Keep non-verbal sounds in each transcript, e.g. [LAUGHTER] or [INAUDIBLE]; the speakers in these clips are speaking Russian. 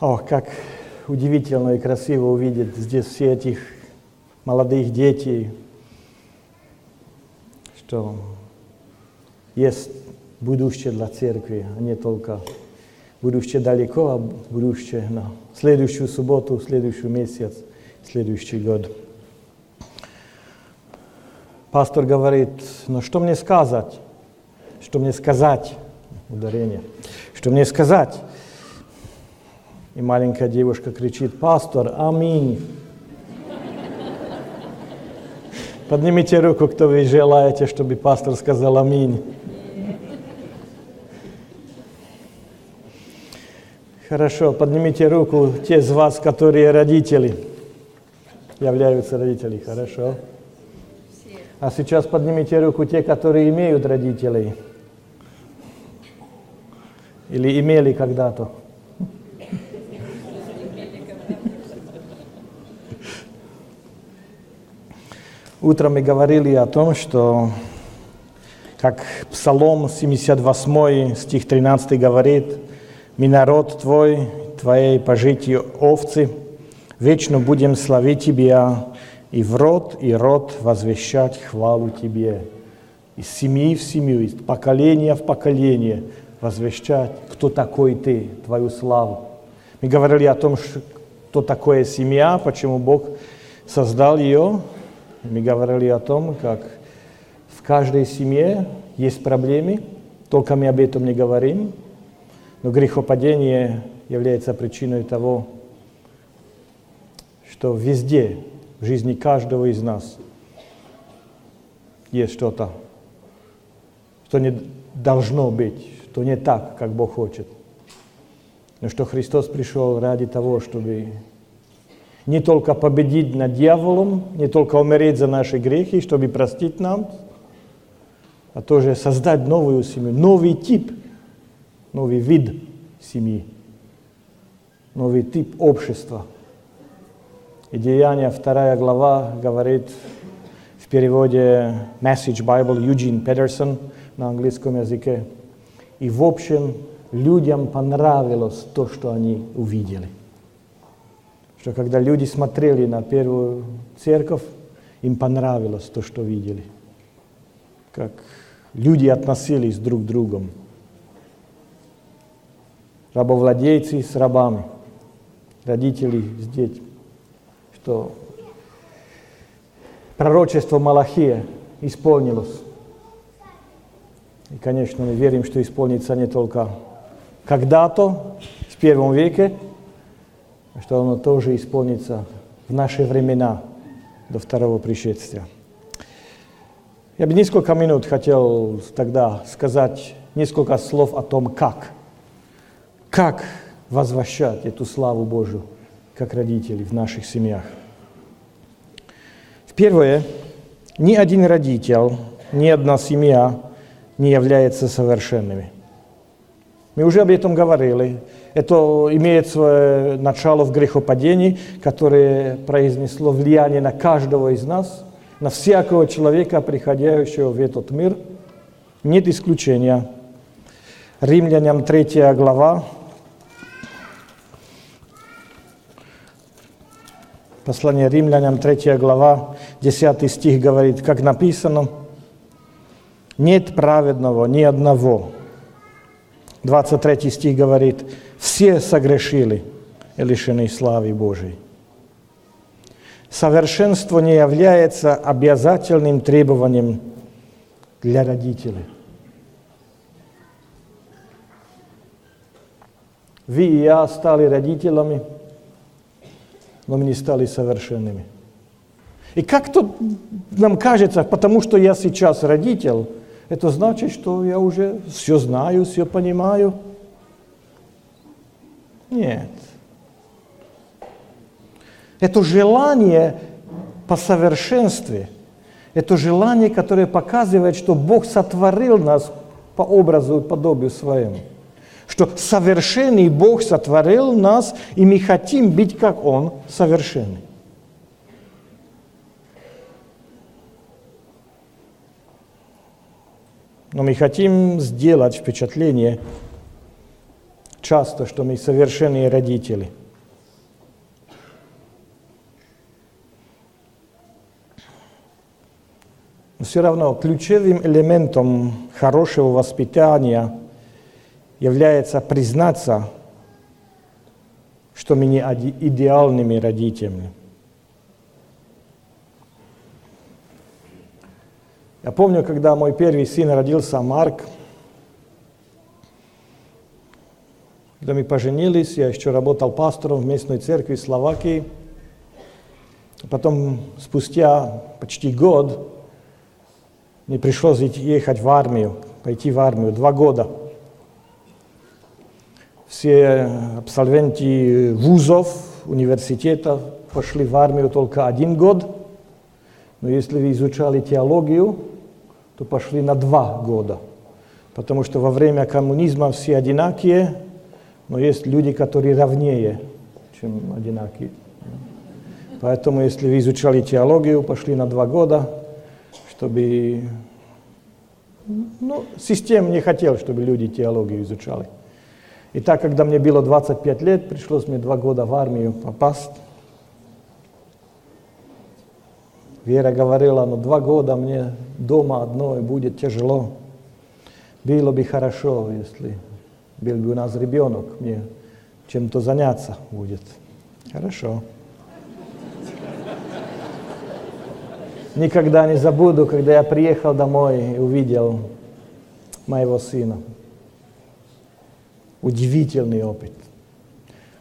Ох, как удивительно и красиво увидеть здесь все этих молодых детей, что есть будущее для церкви, а не только будущее далеко, а будущее на следующую субботу, следующий месяц, следующий год. Пастор говорит, ну что мне сказать? Что мне сказать? Ударение. Что мне сказать? И маленькая девушка кричит, пастор, аминь. Поднимите руку, кто вы желаете, чтобы пастор сказал аминь. Хорошо, поднимите руку те из вас, которые родители, являются родителями. Хорошо. А сейчас поднимите руку те, которые имеют родителей. Или имели когда-то. Утром мы говорили о том, что как Псалом 78, стих 13 говорит, «Мы народ Твой, Твоей пожитие овцы, вечно будем славить Тебя, и в род и род возвещать хвалу Тебе». Из семьи в семью, из поколения в поколение возвещать, кто такой Ты, Твою славу. Мы говорили о том, что такое семья, почему Бог создал ее. Мы говорили о том, как в каждой семье есть проблемы, только мы об этом не говорим. Но грехопадение является причиной того, что везде в жизни каждого из нас есть что-то, что не должно быть, что не так, как Бог хочет. Но что Христос пришел ради того, чтобы не только победить над дьяволом, не только умереть за наши грехи, чтобы простить нам, а тоже создать новую семью, новый тип, новый вид семьи, новый тип общества. И Деяния, вторая глава, говорит в переводе Message Bible Юджин Педерсон на английском языке. И в общем, людям понравилось то, что они увидели что когда люди смотрели на первую церковь, им понравилось то, что видели. Как люди относились друг к другу. Рабовладельцы с рабами, родители с детьми. Что пророчество Малахия исполнилось. И, конечно, мы верим, что исполнится не только когда-то, в первом веке, что оно тоже исполнится в наши времена до второго пришествия. Я бы несколько минут хотел тогда сказать несколько слов о том, как. Как возвращать эту славу Божию, как родители в наших семьях. Первое, ни один родитель, ни одна семья не является совершенными. Мы уже об этом говорили. Это имеет свое начало в грехопадении, которое произнесло влияние на каждого из нас, на всякого человека, приходящего в этот мир. Нет исключения. Римлянам 3 глава, Послание римлянам 3 глава, 10 стих говорит, как написано, «Нет праведного ни одного». 23 стих говорит, все согрешили и лишены славы Божией. Совершенство не является обязательным требованием для родителей. Вы и я стали родителями, но мы не стали совершенными. И как-то нам кажется, потому что я сейчас родитель, это значит, что я уже все знаю, все понимаю – нет. Это желание по совершенстве, это желание, которое показывает, что Бог сотворил нас по образу и подобию своему. Что совершенный Бог сотворил нас, и мы хотим быть как Он, совершенный. Но мы хотим сделать впечатление часто, что мы совершенные родители. Но все равно ключевым элементом хорошего воспитания является признаться, что мы не идеальными родителями. Я помню, когда мой первый сын родился, Марк, когда мы поженились, я еще работал пастором в местной церкви в Словакии. Потом, спустя почти год, мне пришлось ехать в армию, пойти в армию, два года. Все абсолвенты вузов, университета пошли в армию только один год. Но если вы изучали теологию, то пошли на два года. Потому что во время коммунизма все одинакие, но есть люди, которые равнее, чем одинакие. Поэтому, если вы изучали теологию, пошли на два года, чтобы... Ну, система не хотела, чтобы люди теологию изучали. И так, когда мне было 25 лет, пришлось мне два года в армию попасть. Вера говорила, ну два года мне дома одной будет тяжело. Было бы хорошо, если был бы у нас ребенок, мне чем-то заняться будет. Хорошо. Никогда не забуду, когда я приехал домой и увидел моего сына. Удивительный опыт.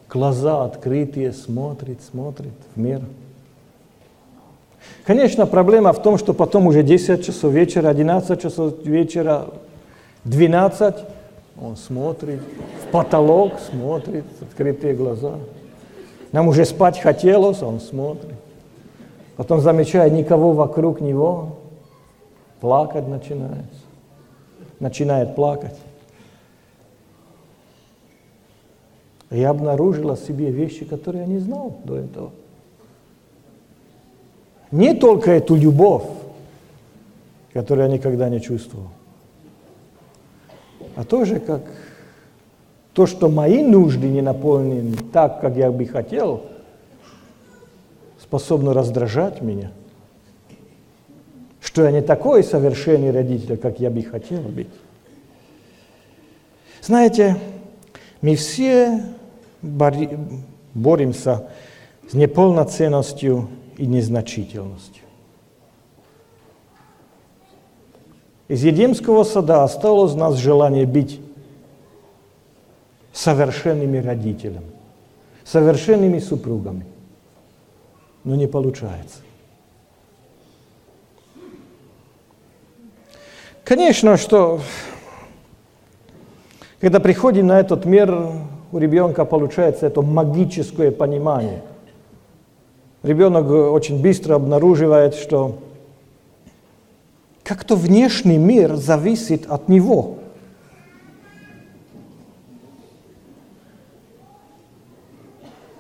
Глаза открытые, смотрит, смотрит в мир – Конечно, проблема в том, что потом уже 10 часов вечера, 11 часов вечера, 12, он смотрит, в потолок смотрит, открытые глаза. Нам уже спать хотелось, он смотрит. Потом замечает никого вокруг него, плакать начинается. Начинает плакать. Я обнаружила в себе вещи, которые я не знал до этого не только эту любовь, которую я никогда не чувствовал, а тоже как то, что мои нужды не наполнены так, как я бы хотел, способно раздражать меня. Что я не такой совершенный родитель, как я бы хотел быть. Знаете, мы все боремся с неполноценностью и незначительностью. Из Едемского сада осталось у нас желание быть совершенными родителями, совершенными супругами. Но не получается. Конечно, что когда приходим на этот мир, у ребенка получается это магическое понимание – ребенок очень быстро обнаруживает, что как-то внешний мир зависит от него.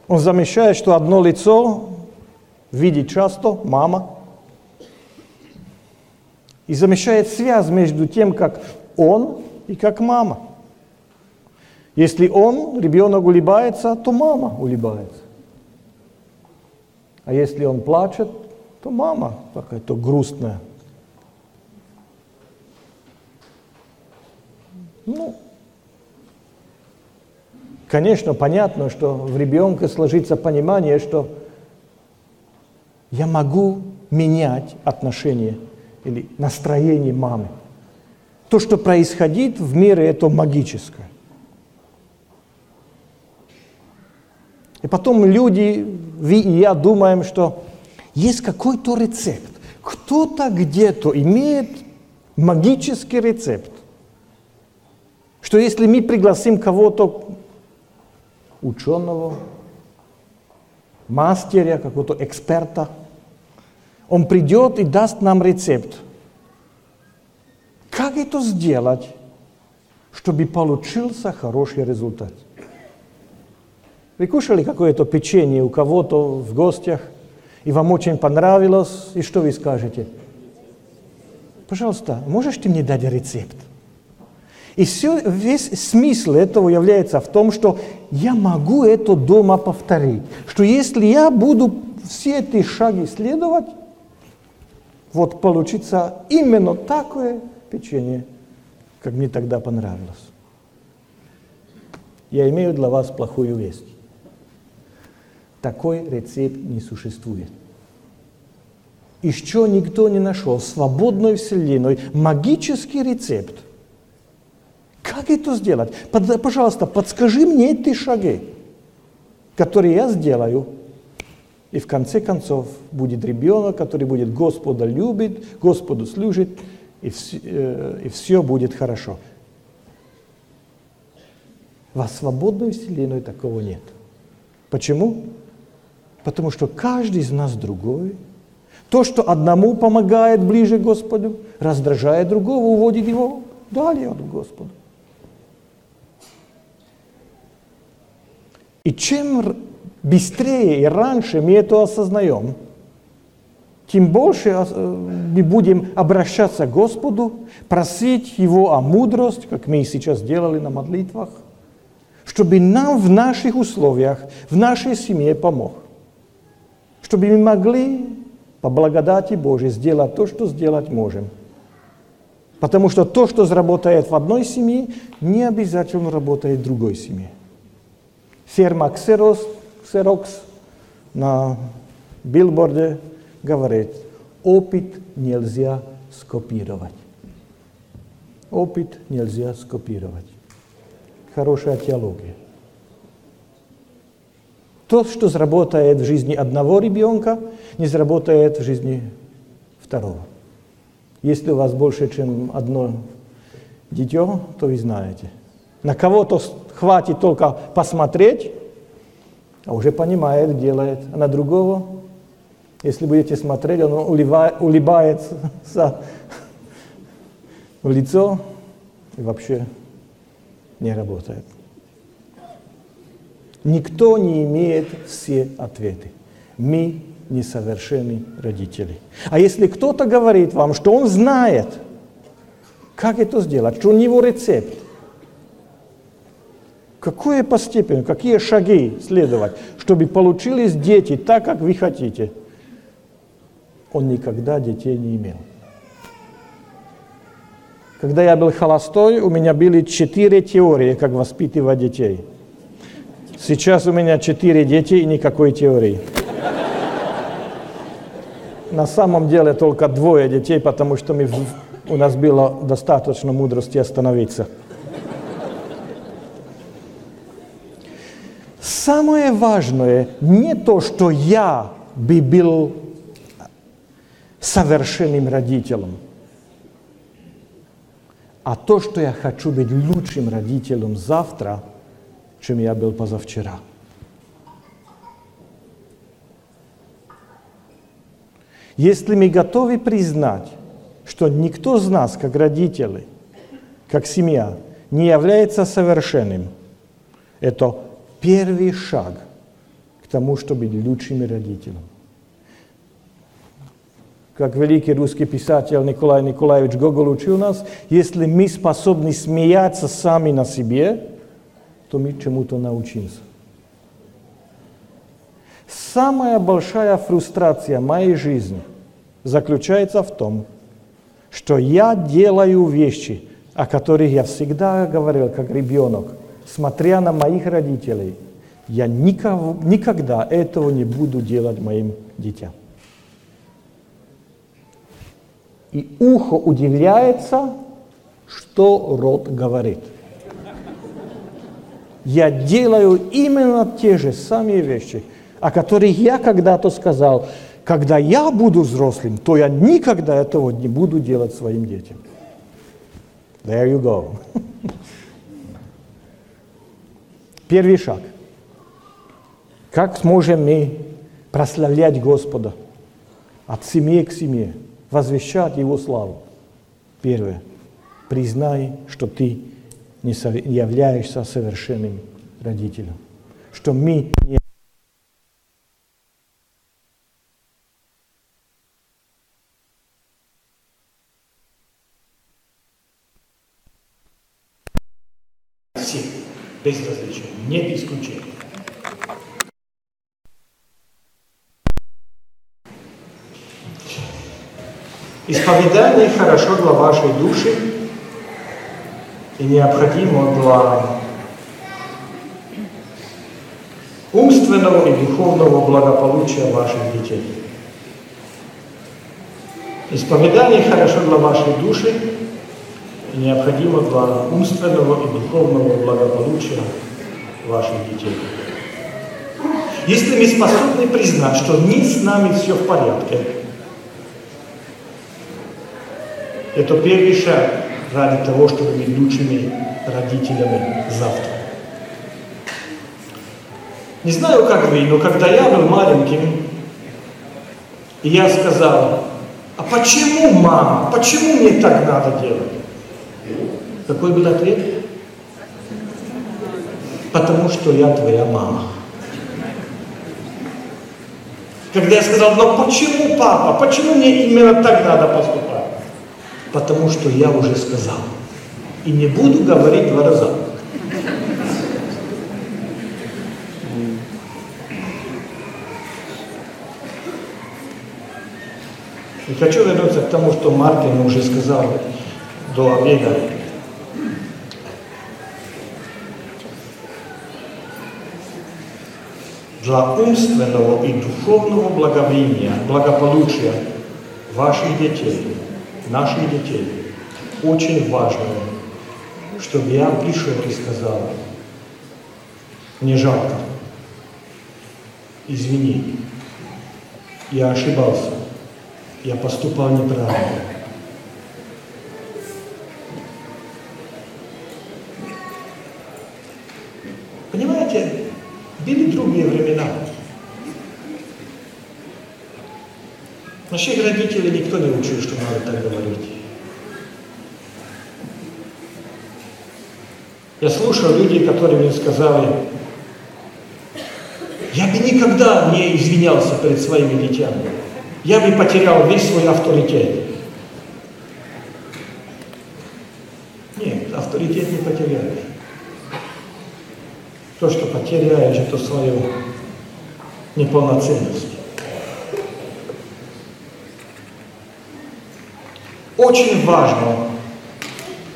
Он замечает, что одно лицо видит часто мама, и замечает связь между тем, как он и как мама. Если он, ребенок улыбается, то мама улыбается. А если он плачет, то мама какая-то грустная. Ну, конечно, понятно, что в ребенке сложится понимание, что я могу менять отношения или настроение мамы. То, что происходит в мире, это магическое. И потом люди, вы и я думаем, что есть какой-то рецепт. Кто-то где-то имеет магический рецепт. Что если мы пригласим кого-то ученого, мастера, какого-то эксперта, он придет и даст нам рецепт. Как это сделать, чтобы получился хороший результат? Вы кушали какое-то печенье у кого-то в гостях, и вам очень понравилось, и что вы скажете? Пожалуйста, можешь ты мне дать рецепт? И все, весь смысл этого является в том, что я могу это дома повторить. Что если я буду все эти шаги следовать, вот получится именно такое печенье, как мне тогда понравилось. Я имею для вас плохую весть. Такой рецепт не существует. Еще никто не нашел свободной вселенной магический рецепт. Как это сделать? Под, пожалуйста, подскажи мне эти шаги, которые я сделаю. И в конце концов будет ребенок, который будет Господа любит, Господу служит, и, все, э, и все будет хорошо. Во свободной вселенной такого нет. Почему? Потому что каждый из нас другой. То, что одному помогает ближе к Господу, раздражает другого, уводит его далее от Господа. И чем быстрее и раньше мы это осознаем, тем больше э, мы будем обращаться к Господу, просить Его о мудрости, как мы сейчас делали на молитвах, чтобы нам в наших условиях, в нашей семье помог. Чтобы мы могли по благодати Божьей сделать то, что сделать можем. Потому что то, что заработает в одной семье, не обязательно работает в другой семье. Ферма Xerox, Xerox на билборде говорит, опыт нельзя скопировать. Опыт нельзя скопировать. Хорошая теология. То, что заработает в жизни одного ребенка, не заработает в жизни второго. Если у вас больше, чем одно дитё, то вы знаете. На кого-то хватит только посмотреть, а уже понимает, делает. А на другого, если будете смотреть, он улыбается [LAUGHS] в лицо и вообще не работает. Никто не имеет все ответы. Мы несовершенные родители. А если кто-то говорит вам, что он знает, как это сделать, что у него рецепт, какое по степени, какие шаги следовать, чтобы получились дети так, как вы хотите, он никогда детей не имел. Когда я был холостой, у меня были четыре теории, как воспитывать детей. Сейчас у меня четыре дети и никакой теории. На самом деле только двое детей, потому что мы, у нас было достаточно мудрости остановиться. Самое важное не то, что я бы был совершенным родителем – а то, что я хочу быть лучшим родителем завтра, чем я был позавчера. Если мы готовы признать, что никто из нас, как родители, как семья, не является совершенным, это первый шаг к тому, чтобы быть лучшими родителями как великий русский писатель Николай Николаевич Гоголь учил нас, если мы способны смеяться сами на себе, то мы чему-то научимся. Самая большая фрустрация моей жизни заключается в том, что я делаю вещи, о которых я всегда говорил, как ребенок, смотря на моих родителей, я никого, никогда этого не буду делать моим детям. И ухо удивляется, что рот говорит. Я делаю именно те же самые вещи, о которых я когда-то сказал, когда я буду взрослым, то я никогда этого не буду делать своим детям. There you go. [LAUGHS] Первый шаг. Как сможем мы прославлять Господа от семьи к семье? возвещать Его славу. Первое. Признай, что ты не являешься совершенным родителем. Что мы не безразличия, нет исключения. Исповедание хорошо для вашей души и необходимо для умственного и духовного благополучия ваших детей. Исповедание хорошо для вашей души и необходимо для умственного и духовного благополучия ваших детей. Если мы способны признать, что не с нами все в порядке, это первый шаг ради того, чтобы быть лучшими родителями завтра. Не знаю, как вы, но когда я был маленьким, я сказал, а почему, мама, почему мне так надо делать? Какой был ответ? Потому что я твоя мама. Когда я сказал, но почему, папа, почему мне именно так надо поступать? Потому что я уже сказал. И не буду говорить два раза. И хочу вернуться к тому, что Мартин уже сказал до обеда. Для умственного и духовного благовения, благополучия ваших детей, наших детей, очень важно, чтобы я пришел и сказал, мне жалко, извини, я ошибался я поступал неправильно. Понимаете, были другие времена. Наших родителей никто не учил, что надо так говорить. Я слушал людей, которые мне сказали, я бы никогда не извинялся перед своими детьми я бы потерял весь свой авторитет. Нет, авторитет не потеряешь. То, что потеряешь, это свою неполноценность. Очень важно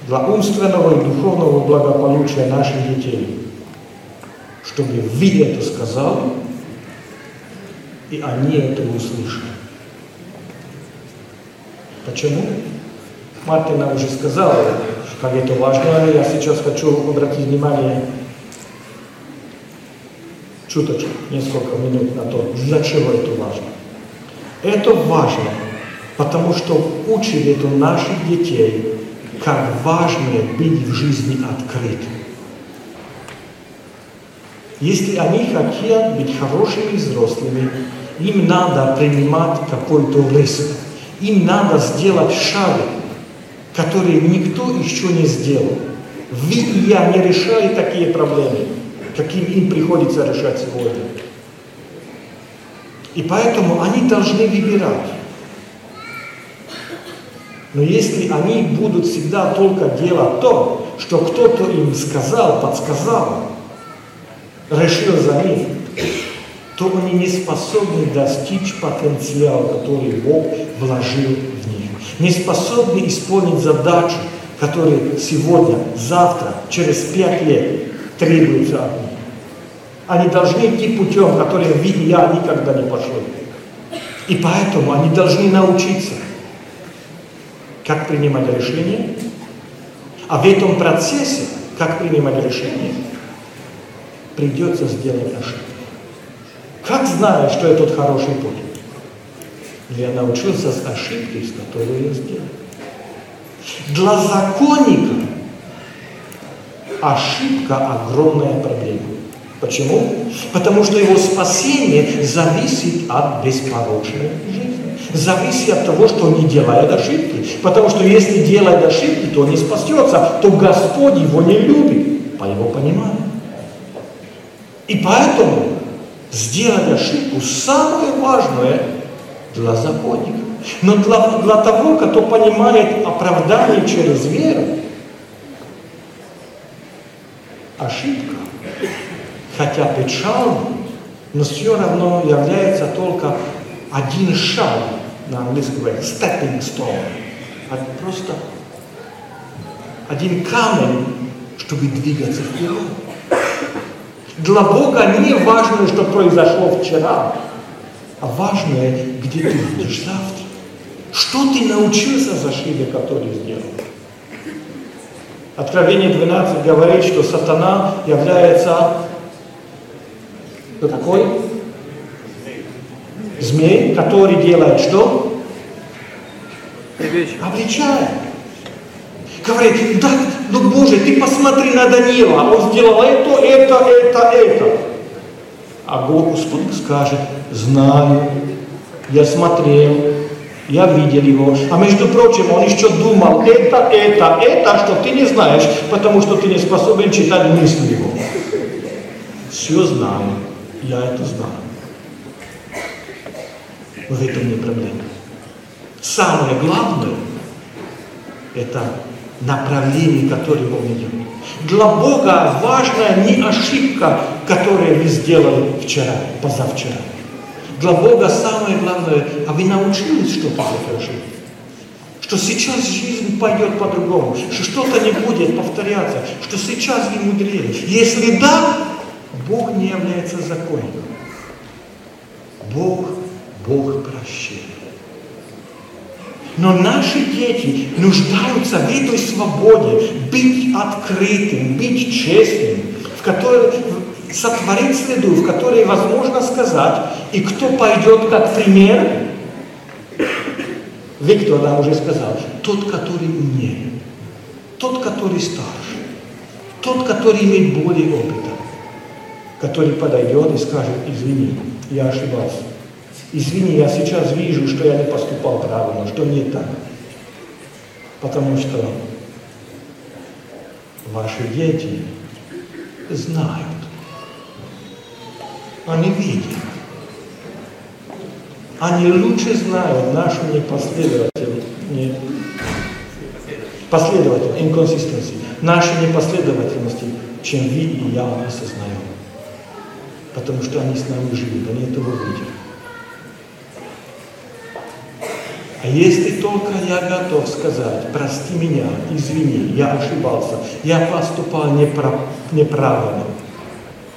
для умственного и духовного благополучия наших детей, чтобы вы это сказали, и они это услышали. Почему? Мартина уже сказала, как это важно, я сейчас хочу обратить внимание чуточку, несколько минут на то, для чего это важно. Это важно, потому что учит это наших детей, как важно быть в жизни открытым. Если они хотят быть хорошими взрослыми, им надо принимать какой-то риск. Им надо сделать шаг, который никто еще не сделал. Вы и я не решали такие проблемы, каким им приходится решать сегодня. И поэтому они должны выбирать. Но если они будут всегда только делать то, что кто-то им сказал, подсказал, решил за них, то они не способны достичь потенциала, который Бог вложил в них. Не способны исполнить задачу, которая сегодня, завтра, через пять лет требуется от них. Они должны идти путем, который и я никогда не пошли. И поэтому они должны научиться, как принимать решения, а в этом процессе, как принимать решения, придется сделать ошибку. Как знаю, что я тот хороший путь? Я научился с ошибки, с которой я сделал. Для законника ошибка огромная проблема. Почему? Потому что его спасение зависит от беспорочной жизни. Зависит от того, что он не делает ошибки. Потому что если делает ошибки, то он не спасется, то Господь его не любит, по его пониманию. И поэтому сделать ошибку самое важное для законника. Но для, для того, кто понимает оправдание через веру, ошибка, хотя печально, но все равно является только один шаг, на английском говорят, stepping stone, а просто один камень, чтобы двигаться вперед. Для Бога не важно, что произошло вчера, а важное, где ты будешь завтра. Что ты научился за ошибки, которые сделал? Откровение 12 говорит, что сатана является кто такой? Змей, который делает что? Обличает. Говорит, да, ну Боже, ты посмотри на Данила, он сделал это, это, это, это. А Господь скажет, знаю, я смотрел, я видел его. А между прочим, он еще думал, это, это, это, что ты не знаешь, потому что ты не способен читать мысли его. Все знаю, я это знаю. В этом проблема. Самое главное, это направление, которое он идет. Для Бога важна не ошибка, которую вы сделали вчера, позавчера. Для Бога самое главное, а вы научились что-то из этой ошибки? Что сейчас жизнь пойдет по-другому, что что-то не будет повторяться, что сейчас вы мудрее. Если да, Бог не является законником. Бог, Бог прощения. Но наши дети нуждаются в этой свободе, быть открытым, быть честным, в которой сотворить среду, в которой возможно сказать, и кто пойдет как пример, Виктор нам уже сказал, тот, который умнее, тот, который старше, тот, который имеет более опыта, который подойдет и скажет, извини, я ошибался. Извини, я сейчас вижу, что я не поступал правильно, что не так. Потому что ваши дети знают. Они видят. Они лучше знают нашу непоследовательность, не, последовательность, инконсистенции, наши непоследовательности, чем вы и я осознаем. Потому что они с нами живут, они этого видят. А если только я готов сказать, прости меня, извини, я ошибался, я поступал неправ, неправильно,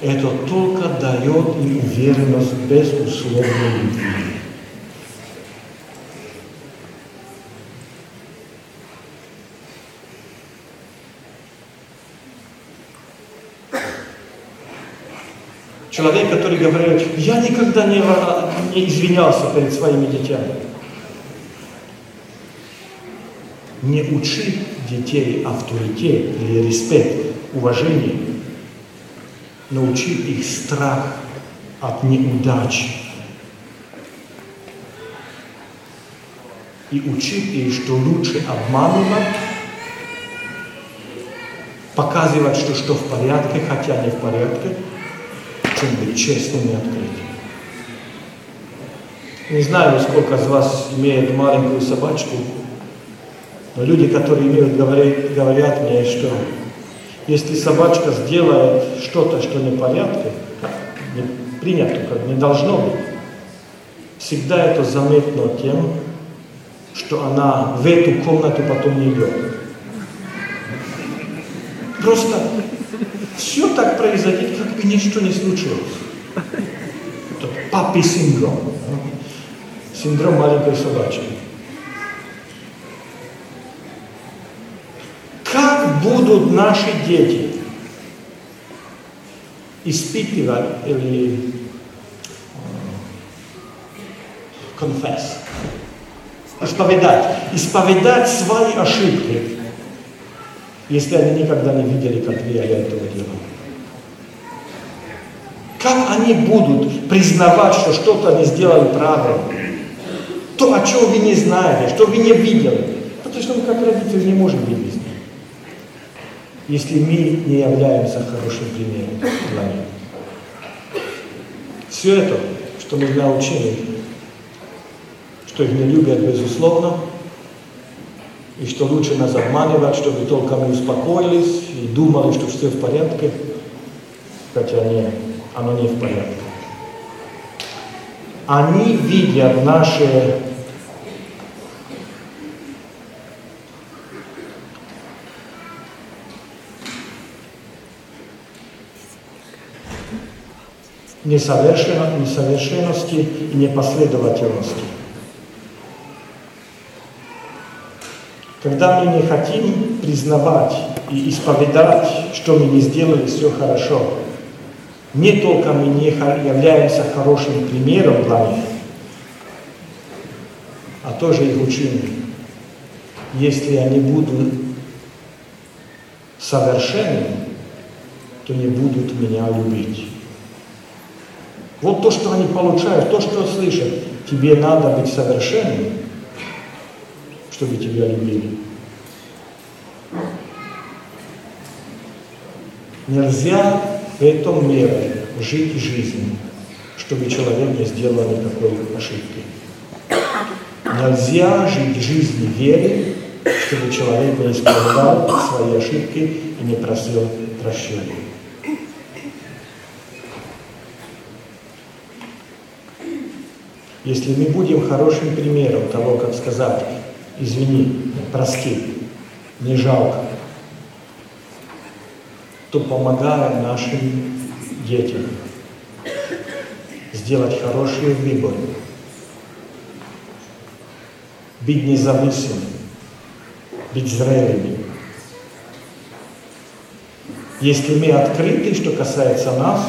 это только дает им уверенность безусловной любви. Человек, который говорит, я никогда не, не извинялся перед своими детьми. не учит детей авторитет или респект, уважение, научит их страх от неудачи. И учит их, что лучше обманывать, показывать, что что в порядке, хотя не в порядке, чем быть честным и открытым. Не знаю, сколько из вас имеет маленькую собачку, но люди, которые имеют, говорят, говорят мне, что если собачка сделает что-то, что не в порядке, не принято, как не должно быть, всегда это заметно тем, что она в эту комнату потом не идет. Просто все так произойдет, как бы ничто не случилось. Это папи синдром. Синдром маленькой собачки. будут наши дети испытывать или confess, исповедать, исповедать свои ошибки, если они никогда не видели, как я этого делал. Как они будут признавать, что что-то они сделали правильно? То, о чем вы не знаете, что вы не видели. Потому что мы как родители не можем видеть если мы не являемся хорошим примером для них. Все это, что мы научили, что их не любят безусловно, и что лучше нас обманывать, чтобы только мы успокоились и думали, что все в порядке, хотя не, оно не в порядке. Они видят наши несовершенности и непоследовательности. Когда мы не хотим признавать и исповедать, что мы не сделали все хорошо, не только мы не являемся хорошим примером для них, а тоже их учим. Если они будут совершенны, то не будут меня любить. Вот то, что они получают, то, что слышат. Тебе надо быть совершенным, чтобы тебя любили. Нельзя в этом мире жить жизнью, чтобы человек не сделал никакой ошибки. Нельзя жить жизнью веры, чтобы человек не исправлял свои ошибки и не просил прощения. Если мы будем хорошим примером того, как сказать, извини, прости, не жалко, то помогаем нашим детям сделать хороший выбор, быть независимым, быть зрелыми. Если мы открыты, что касается нас,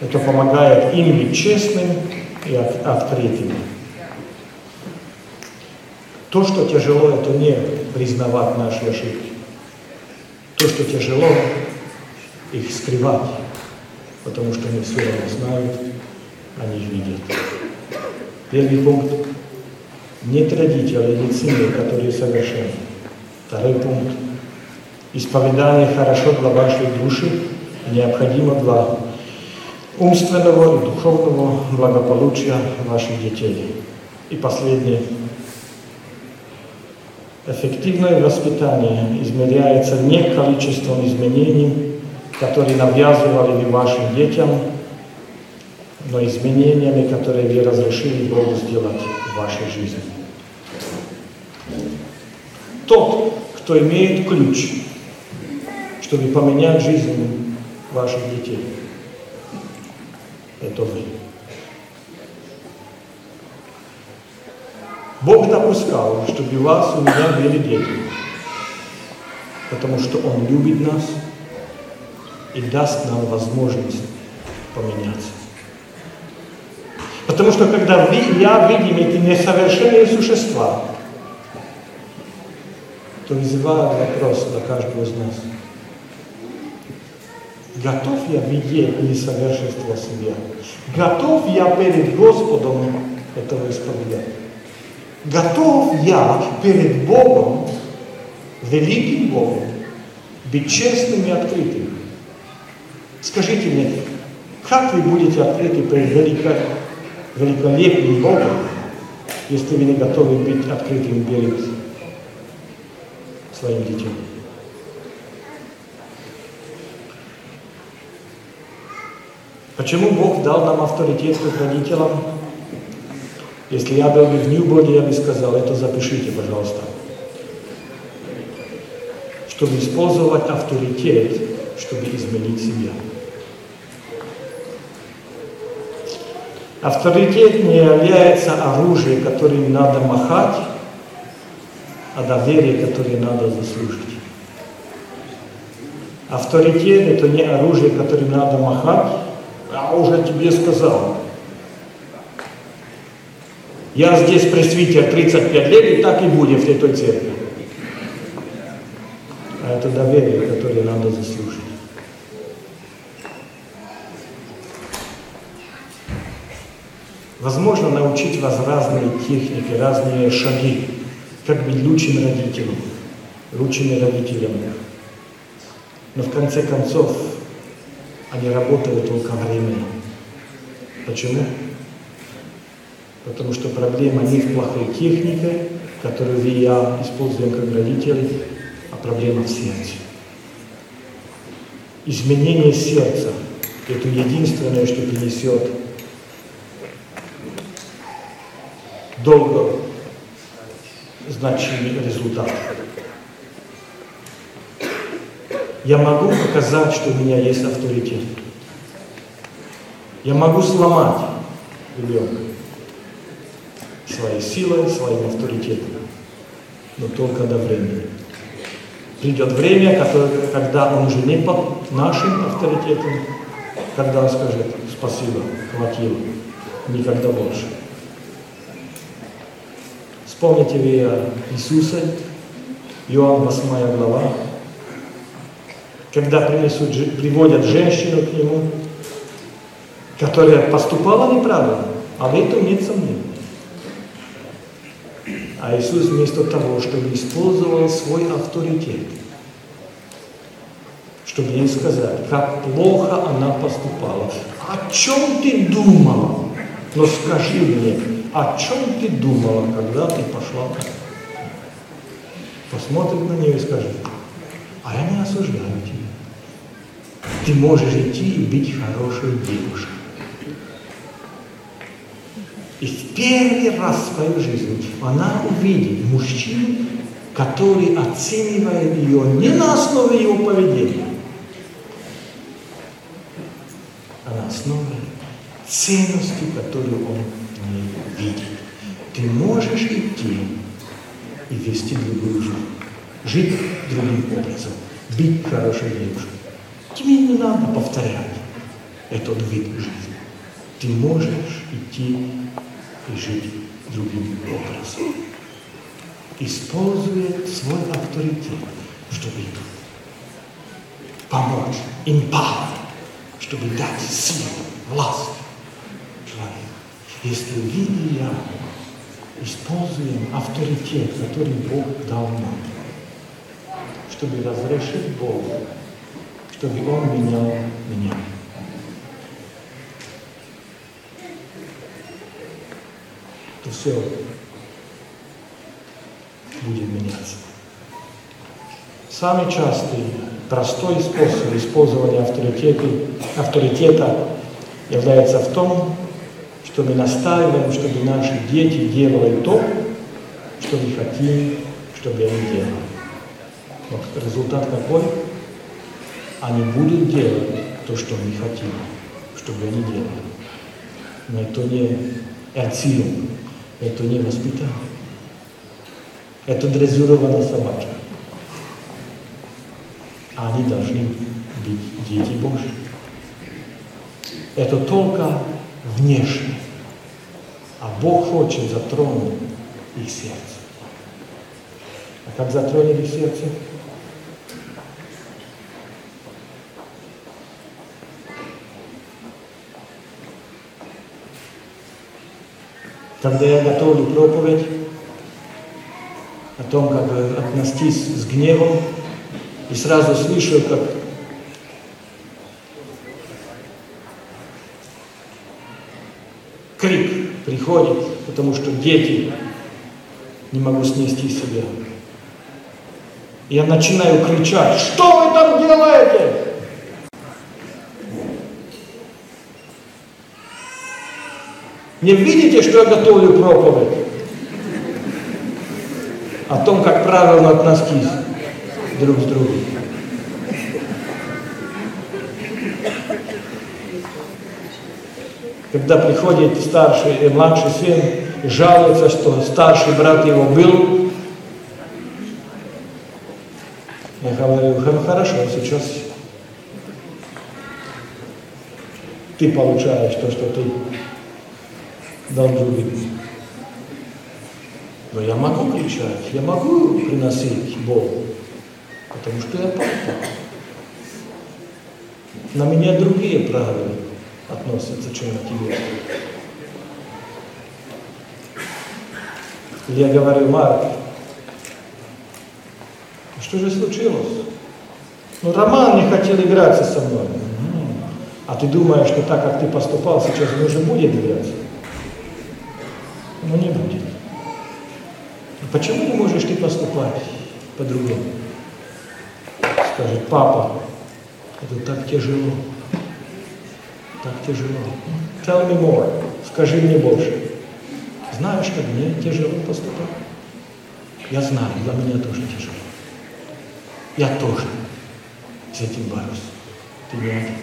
это помогает им быть честным и от, открытыми. То, что тяжело, это не признавать наши ошибки. То, что тяжело, их скрывать, потому что они все равно знают, они их видят. Первый пункт. Нет родителей, нет семьи, которые совершенны. Второй пункт. Исповедание хорошо для вашей души, необходимо для умственного и духовного благополучия ваших детей. И последнее. Эффективное воспитание измеряется не количеством изменений, которые навязывали вы вашим детям, но изменениями, которые вы разрешили Богу сделать в вашей жизни. Тот, кто имеет ключ, чтобы поменять жизнь ваших детей – это вы. Бог допускал, чтобы у вас, у меня были дети, потому что Он любит нас и даст нам возможность поменяться. Потому что когда вы, я видим эти несовершенные существа, то вызывает вопрос для каждого из нас – Готов я видеть несовершенство себя? Готов я перед Господом этого исповедать? Готов я перед Богом, великим Богом, быть честным и открытым? Скажите мне, как вы будете открыты перед велико, великолепным Богом, если вы не готовы быть открытым перед своим детям? Почему Бог дал нам авторитет как родителям? Если я был бы в Ньюборне, я бы сказал, это запишите, пожалуйста. Чтобы использовать авторитет, чтобы изменить себя. Авторитет не является оружием, которым надо махать, а доверие, которое надо заслужить. Авторитет – это не оружие, которым надо махать, а уже тебе сказал. Я здесь пресвитер 35 лет, и так и будем в этой церкви. А это доверие, которое надо заслужить. Возможно научить вас разные техники, разные шаги, как быть лучшим родителем, лучшими родителями. Но в конце концов, они работают только временно. Почему? Потому что проблема не в плохой технике, которую вы и я используем как родители, а проблема в сердце. Изменение сердца это единственное, что принесет долго значимый результат. Я могу показать, что у меня есть авторитет. Я могу сломать ребенка своей силой, своим авторитетом, но только до времени. Придет время, которое, когда он уже не под нашим авторитетом, когда он скажет спасибо, хватило, никогда больше. Вспомните вы Иисуса, Иоанн 8 глава, когда принесут, приводят женщину к нему, которая поступала неправильно, а в этом нет сомнений. А Иисус вместо того, чтобы использовал свой авторитет, чтобы ей сказать, как плохо она поступала. О чем ты думала? Но скажи мне, о чем ты думала, когда ты пошла так? Посмотрит на нее и скажет, а я не осуждаю тебя. Ты можешь идти и быть хорошей девушкой. И в первый раз в свою жизнь она увидит мужчину, который оценивает ее не на основе его поведения, а на основе ценности, которую он не видит. Ты можешь идти и вести другую жизнь, жить другим образом, быть хорошей девушкой. Тебе не надо повторять этот вид жизни. Ты можешь идти и жить другим образом. Используя свой авторитет, чтобы помочь, empower, чтобы дать силу, власть человеку. Если вы и я используем авторитет, который Бог дал нам, чтобы разрешить Богу, чтобы Он менял меня. Все будет меняться. Самый частый, простой способ использования авторитета, является в том, что мы настаиваем, чтобы наши дети делали то, что мы хотим, чтобы они делали. Но результат какой? Они будут делать то, что мы хотим, чтобы они делали. Но это не erziehung, это не воспитание. Это дрессированная собака. Они должны быть дети Божьи. Это только внешне. А Бог хочет затронуть их сердце. А как затронет их сердце? Когда я готовлю проповедь о том, как относиться с гневом, и сразу слышу, как крик приходит, потому что дети не могут снести себя. Я начинаю кричать, что вы там делаете? Не видите, что я готовлю проповедь? О том, как правильно относиться друг с другом. Когда приходит старший и младший сын и жалуется, что старший брат его был, я говорю, хорошо, сейчас ты получаешь то, что ты должен быть. Но я могу кричать, я могу приносить Богу, потому что я папа. На меня другие правила относятся, чем на тебе. Я говорю, Марк, что же случилось? Ну, Роман не хотел играться со мной. А ты думаешь, что так, как ты поступал, сейчас он уже будет играться? Ну, не будет. Почему не можешь ты поступать по-другому? Скажет, папа, это так тяжело. Так тяжело. Tell me more. Скажи мне больше. Знаешь, как мне тяжело поступать? Я знаю, для меня тоже тяжело. Я тоже с этим борюсь. Ты не один.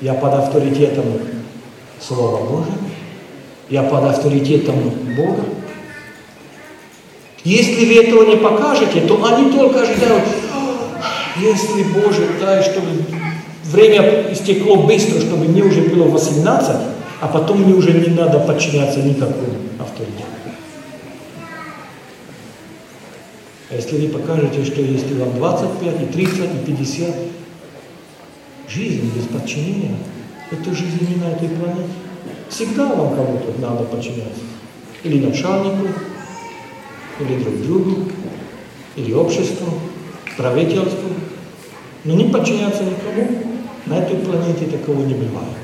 Я под авторитетом Слова Божьего. Я под авторитетом Бога. Если вы этого не покажете, то они только ожидают, если Боже, дай, чтобы время истекло быстро, чтобы мне уже было 18, а потом мне уже не надо подчиняться никакому авторитету. А если вы покажете, что если вам 25, и 30, и 50, жизнь без подчинения, это жизнь не на этой планете. Всегда вам кому-то надо подчиняться. Или начальнику, или друг другу, или обществу, правительству. Но не подчиняться никому, на этой планете такого не бывает.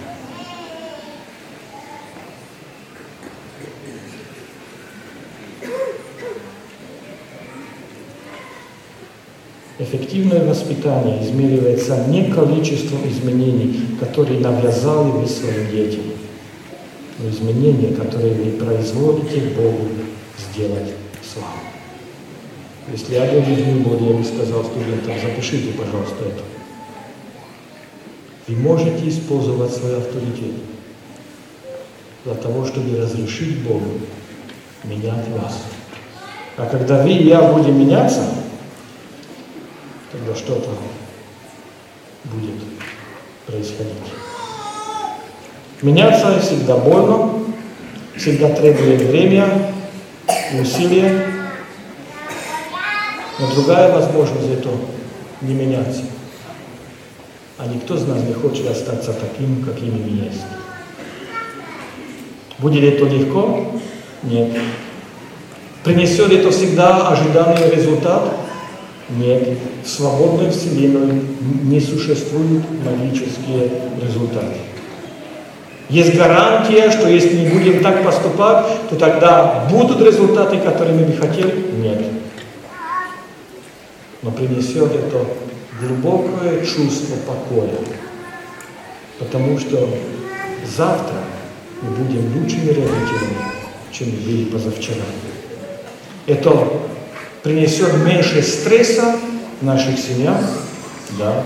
Эффективное воспитание измеривается не количеством изменений, которые навязали вы своим детям, изменения, которые вы производите Богу сделать славу. Если был в буду, я бы сказал студентам, запишите, пожалуйста, это. Вы можете использовать свой авторитет для того, чтобы разрешить Богу менять вас. А когда вы и я будем меняться, тогда что-то будет происходить. Меняться всегда больно, всегда требует время и усилия, но другая возможность это не меняться. А никто из нас не хочет остаться таким, какими мы есть. Будет это легко? Нет. Принесет это всегда ожиданный результат? Нет. В свободной Вселенной не существуют магические результаты. Есть гарантия, что если не будем так поступать, то тогда будут результаты, которые мы бы хотели? Нет. Но принесет это глубокое чувство покоя. Потому что завтра мы будем лучшими родителями, чем мы были позавчера. Это принесет меньше стресса в наших семьях, да,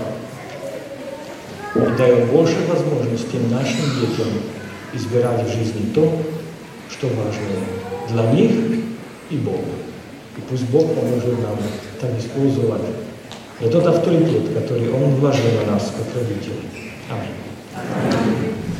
и дает больше возможностей нашим детям избирать в жизни то, что важно для них и Бога. И пусть Бог поможет нам так использовать этот авторитет, который Он вложил в нас, как родители. Аминь.